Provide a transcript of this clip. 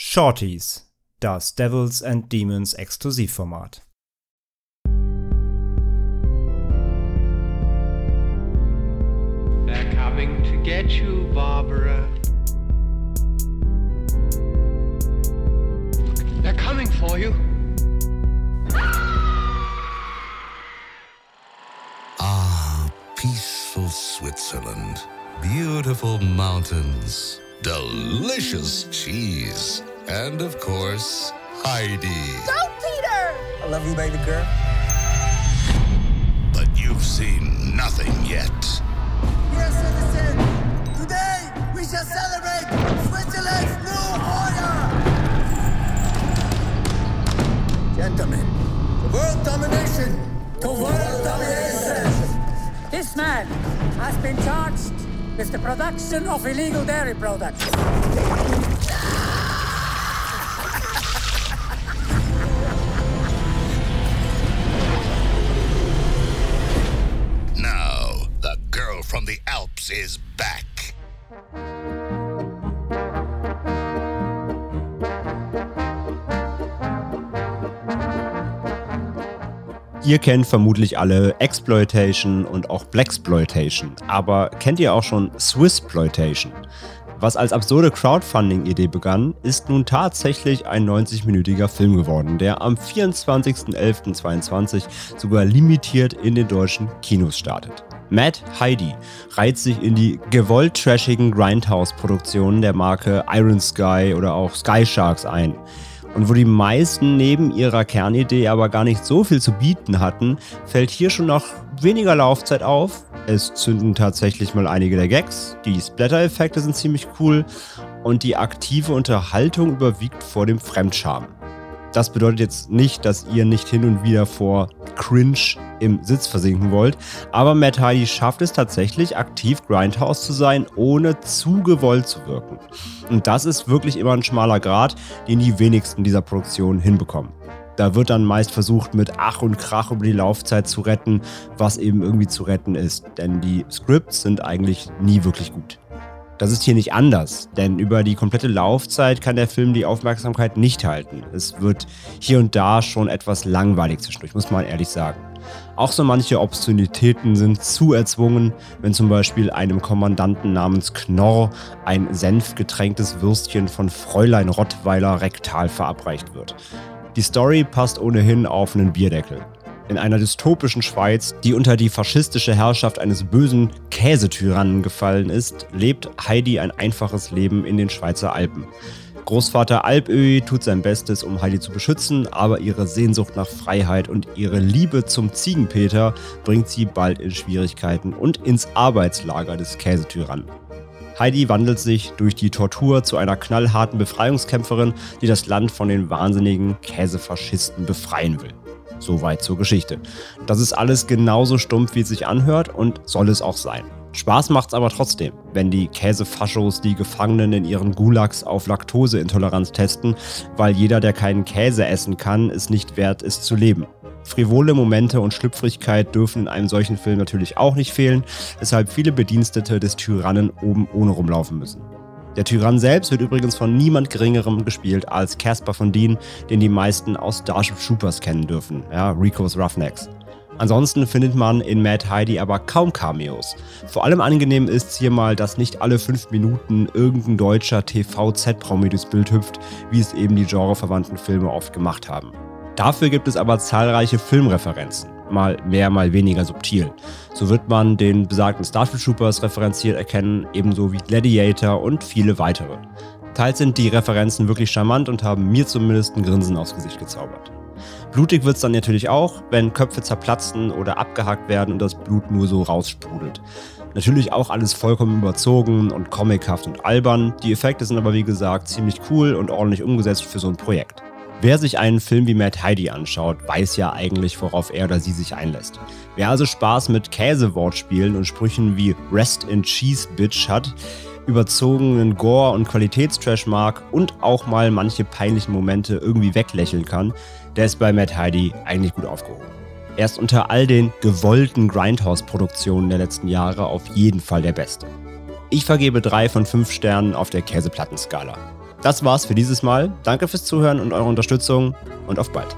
Shorties, das Devils and Demons Exklusivformat. They're coming to get you, Barbara. They're coming for you. Ah, peaceful Switzerland. Beautiful mountains. Delicious cheese. And of course, Heidi. Go, Peter! I love you, baby girl. But you've seen nothing yet. Dear citizen, today we shall celebrate Switzerland's new order. Gentlemen, to world domination, to world domination. This man has been charged with the production of illegal dairy products. Now, the girl from the Alps is back. Ihr kennt vermutlich alle Exploitation und auch Blaxploitation, aber kennt ihr auch schon Swissploitation? Was als absurde Crowdfunding-Idee begann, ist nun tatsächlich ein 90-minütiger Film geworden, der am 24.11.22 sogar limitiert in den deutschen Kinos startet. Matt Heidi reiht sich in die gewollt trashigen Grindhouse-Produktionen der Marke Iron Sky oder auch Sky Sharks ein. Und wo die meisten neben ihrer Kernidee aber gar nicht so viel zu bieten hatten, fällt hier schon nach weniger Laufzeit auf. Es zünden tatsächlich mal einige der Gags, die Splatter-Effekte sind ziemlich cool und die aktive Unterhaltung überwiegt vor dem Fremdscham. Das bedeutet jetzt nicht, dass ihr nicht hin und wieder vor Cringe im Sitz versinken wollt, aber Matt Heidi schafft es tatsächlich, aktiv Grindhouse zu sein, ohne zu gewollt zu wirken. Und das ist wirklich immer ein schmaler Grad, den die wenigsten dieser Produktionen hinbekommen. Da wird dann meist versucht, mit Ach und Krach über die Laufzeit zu retten, was eben irgendwie zu retten ist. Denn die Scripts sind eigentlich nie wirklich gut. Das ist hier nicht anders, denn über die komplette Laufzeit kann der Film die Aufmerksamkeit nicht halten. Es wird hier und da schon etwas langweilig zwischendurch, muss man ehrlich sagen. Auch so manche Obszönitäten sind zu erzwungen, wenn zum Beispiel einem Kommandanten namens Knorr ein senfgetränktes Würstchen von Fräulein Rottweiler rektal verabreicht wird. Die Story passt ohnehin auf einen Bierdeckel. In einer dystopischen Schweiz, die unter die faschistische Herrschaft eines bösen Käsetyrannen gefallen ist, lebt Heidi ein einfaches Leben in den Schweizer Alpen. Großvater Alpöhi tut sein Bestes, um Heidi zu beschützen, aber ihre Sehnsucht nach Freiheit und ihre Liebe zum Ziegenpeter bringt sie bald in Schwierigkeiten und ins Arbeitslager des Käsetyrannen. Heidi wandelt sich durch die Tortur zu einer knallharten Befreiungskämpferin, die das Land von den wahnsinnigen Käsefaschisten befreien will. Soweit zur Geschichte. Das ist alles genauso stumpf, wie es sich anhört und soll es auch sein. Spaß macht's aber trotzdem, wenn die Käsefaschos die Gefangenen in ihren Gulags auf Laktoseintoleranz testen, weil jeder, der keinen Käse essen kann, es nicht wert ist zu leben. Frivole Momente und Schlüpfrigkeit dürfen in einem solchen Film natürlich auch nicht fehlen, weshalb viele Bedienstete des Tyrannen oben ohne rumlaufen müssen. Der Tyrann selbst wird übrigens von niemand Geringerem gespielt als Caspar von Dien, den die meisten aus Starship Troopers kennen dürfen, ja, Ricos Roughnecks. Ansonsten findet man in Mad Heidi aber kaum Cameos. Vor allem angenehm ist hier mal, dass nicht alle fünf Minuten irgendein deutscher TV-Z-Promi durchs Bild hüpft, wie es eben die genreverwandten Filme oft gemacht haben. Dafür gibt es aber zahlreiche Filmreferenzen, mal mehr, mal weniger subtil. So wird man den besagten Starship Troopers referenziert erkennen, ebenso wie Gladiator und viele weitere. Teils sind die Referenzen wirklich charmant und haben mir zumindest ein Grinsen aufs Gesicht gezaubert. Blutig wird es dann natürlich auch, wenn Köpfe zerplatzen oder abgehackt werden und das Blut nur so raussprudelt. Natürlich auch alles vollkommen überzogen und comichaft und albern. Die Effekte sind aber wie gesagt ziemlich cool und ordentlich umgesetzt für so ein Projekt. Wer sich einen Film wie Mad Heidi anschaut, weiß ja eigentlich, worauf er oder sie sich einlässt. Wer also Spaß mit Käsewortspielen und Sprüchen wie Rest in Cheese Bitch hat, überzogenen Gore und Qualitätstrash mag und auch mal manche peinlichen Momente irgendwie weglächeln kann, der ist bei Mad Heidi eigentlich gut aufgehoben. Er ist unter all den gewollten Grindhouse-Produktionen der letzten Jahre auf jeden Fall der beste. Ich vergebe drei von fünf Sternen auf der Käseplattenskala. Das war's für dieses Mal. Danke fürs Zuhören und eure Unterstützung und auf bald.